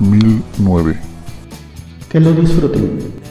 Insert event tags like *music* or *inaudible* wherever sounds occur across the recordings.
2009. Que lo disfruten.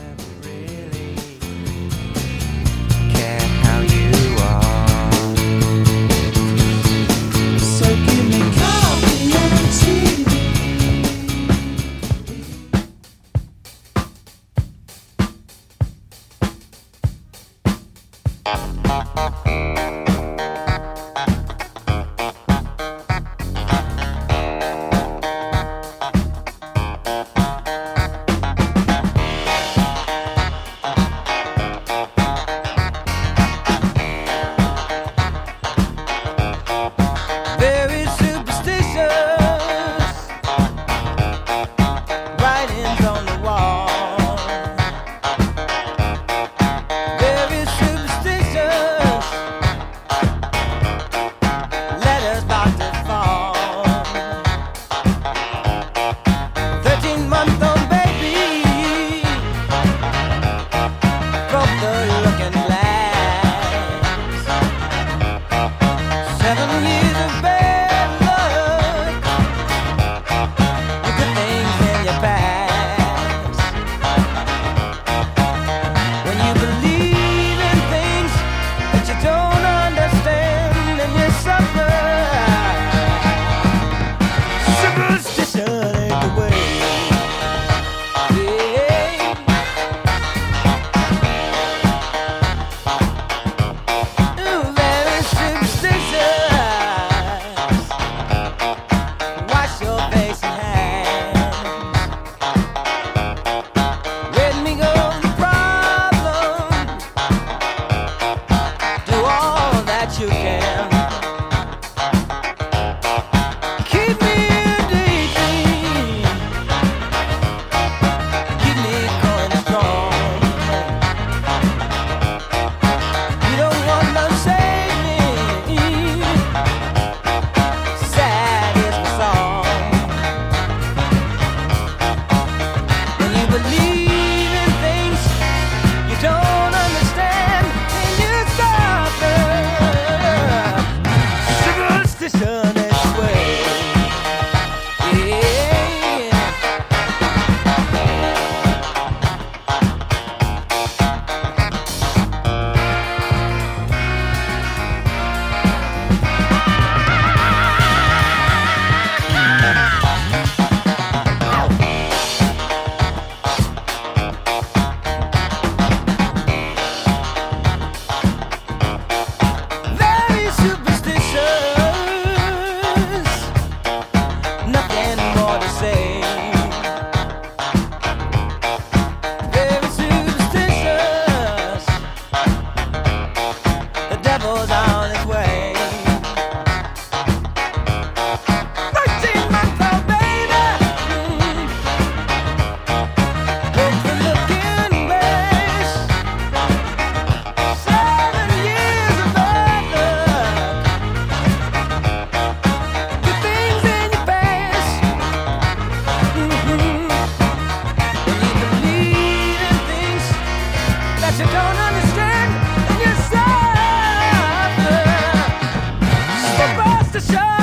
to show.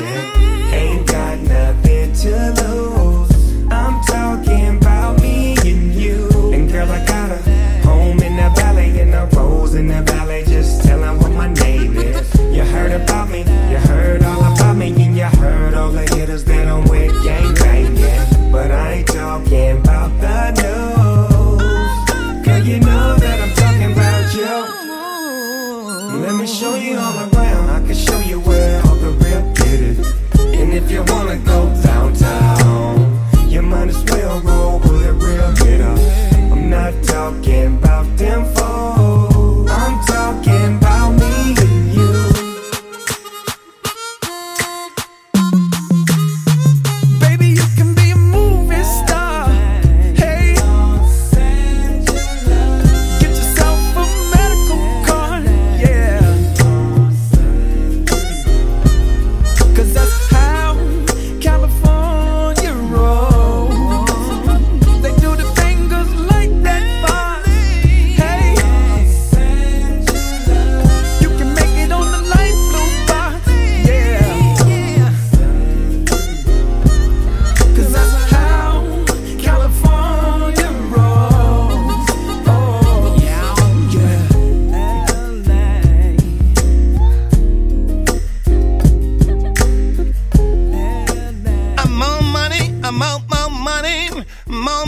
Ain't got nothing to lose.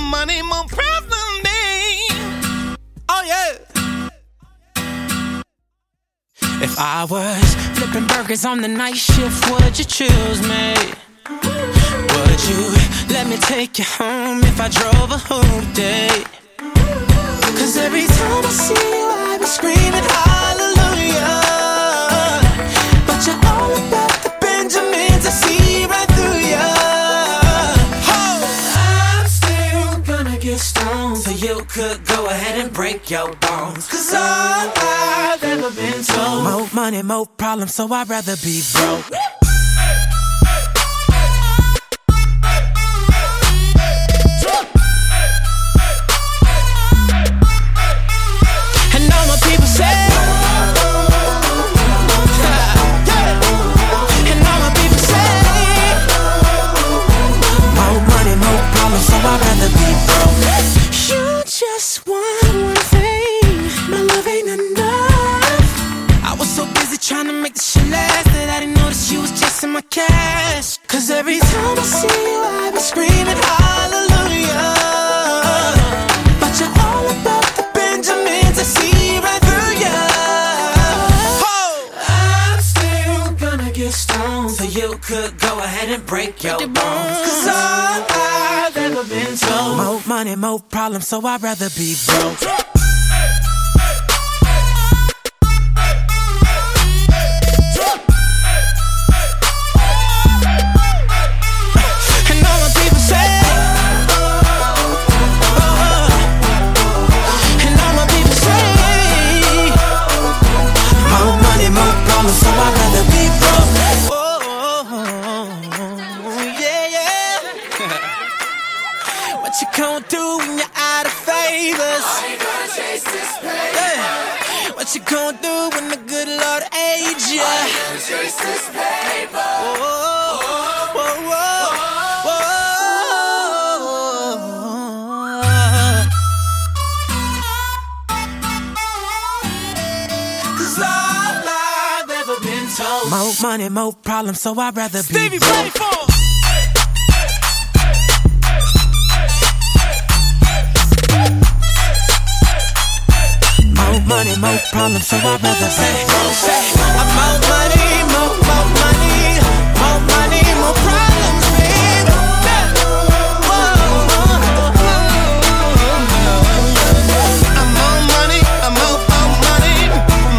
money more present Oh yeah. If I was flipping burgers on the night shift, would you choose me? Would you let me take you home if I drove a whole day? Cause every time I see you, I be screaming hallelujah. But you're all about the Benjamins I see. could go ahead and break your bones. Cause all I've ever been told. More money, more problems, so I'd rather be broke. your bones. Cause all I've ever been told. More money, more problems, so I'd rather be broke. come through when you're out of favors. I ain't gonna chase this paper. Yeah. What you gonna do when the good Lord aids you? I ain't gonna chase this paper. Whoa, whoa, whoa. More money, more problems, so I'd rather Stevie be broke. Money, more, more money, more money, more problems, babe. I'm more money, more, more money,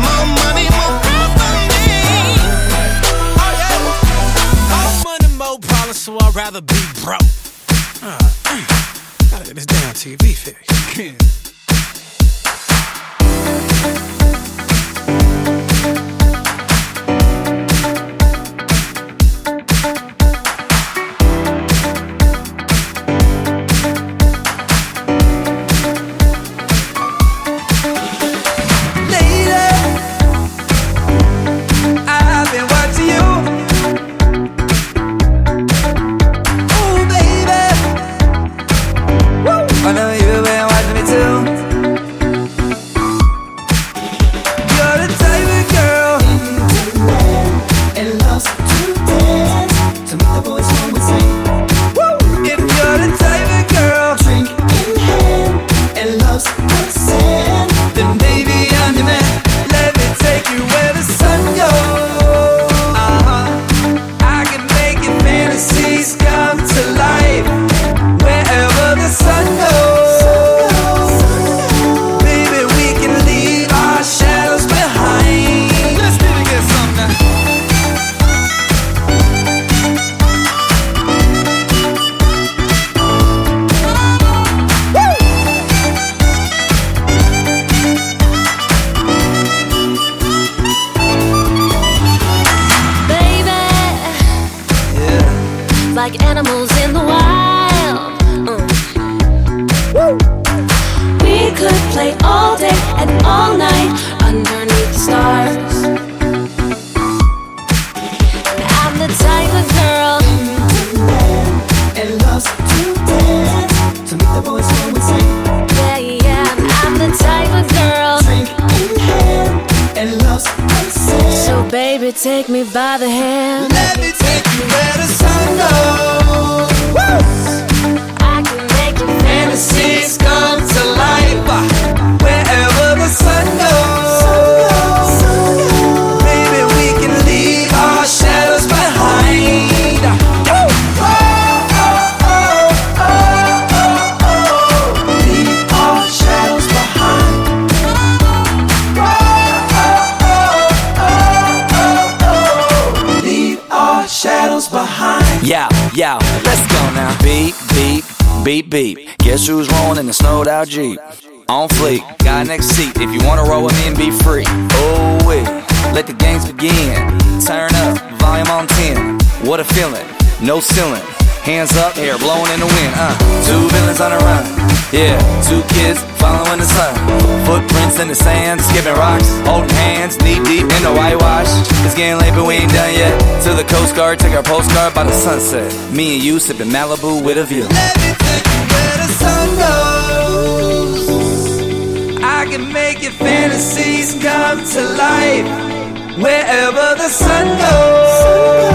more money, more problems. Yeah. More money, more problems, so I'd rather be broke. Uh, uh, gotta get this damn TV fixed. *laughs* Beep, beep. Guess who's rolling in the snowed out Jeep? On fleek, guy next seat. If you wanna roll with me and be free. Oh, wait, let the games begin. Turn up, volume on 10. What a feeling, no ceiling. Hands up, hair blowing in the wind. Uh, two villains on the run. Yeah, two kids following the sun. Footprints in the sand, skipping rocks, holding hands, knee deep in the whitewash. It's getting late, but we ain't done yet. To the Coast Guard, take our postcard by the sunset. Me and you sipping Malibu with a view. Where the sun goes. I can make your fantasies come to life. Wherever the sun goes.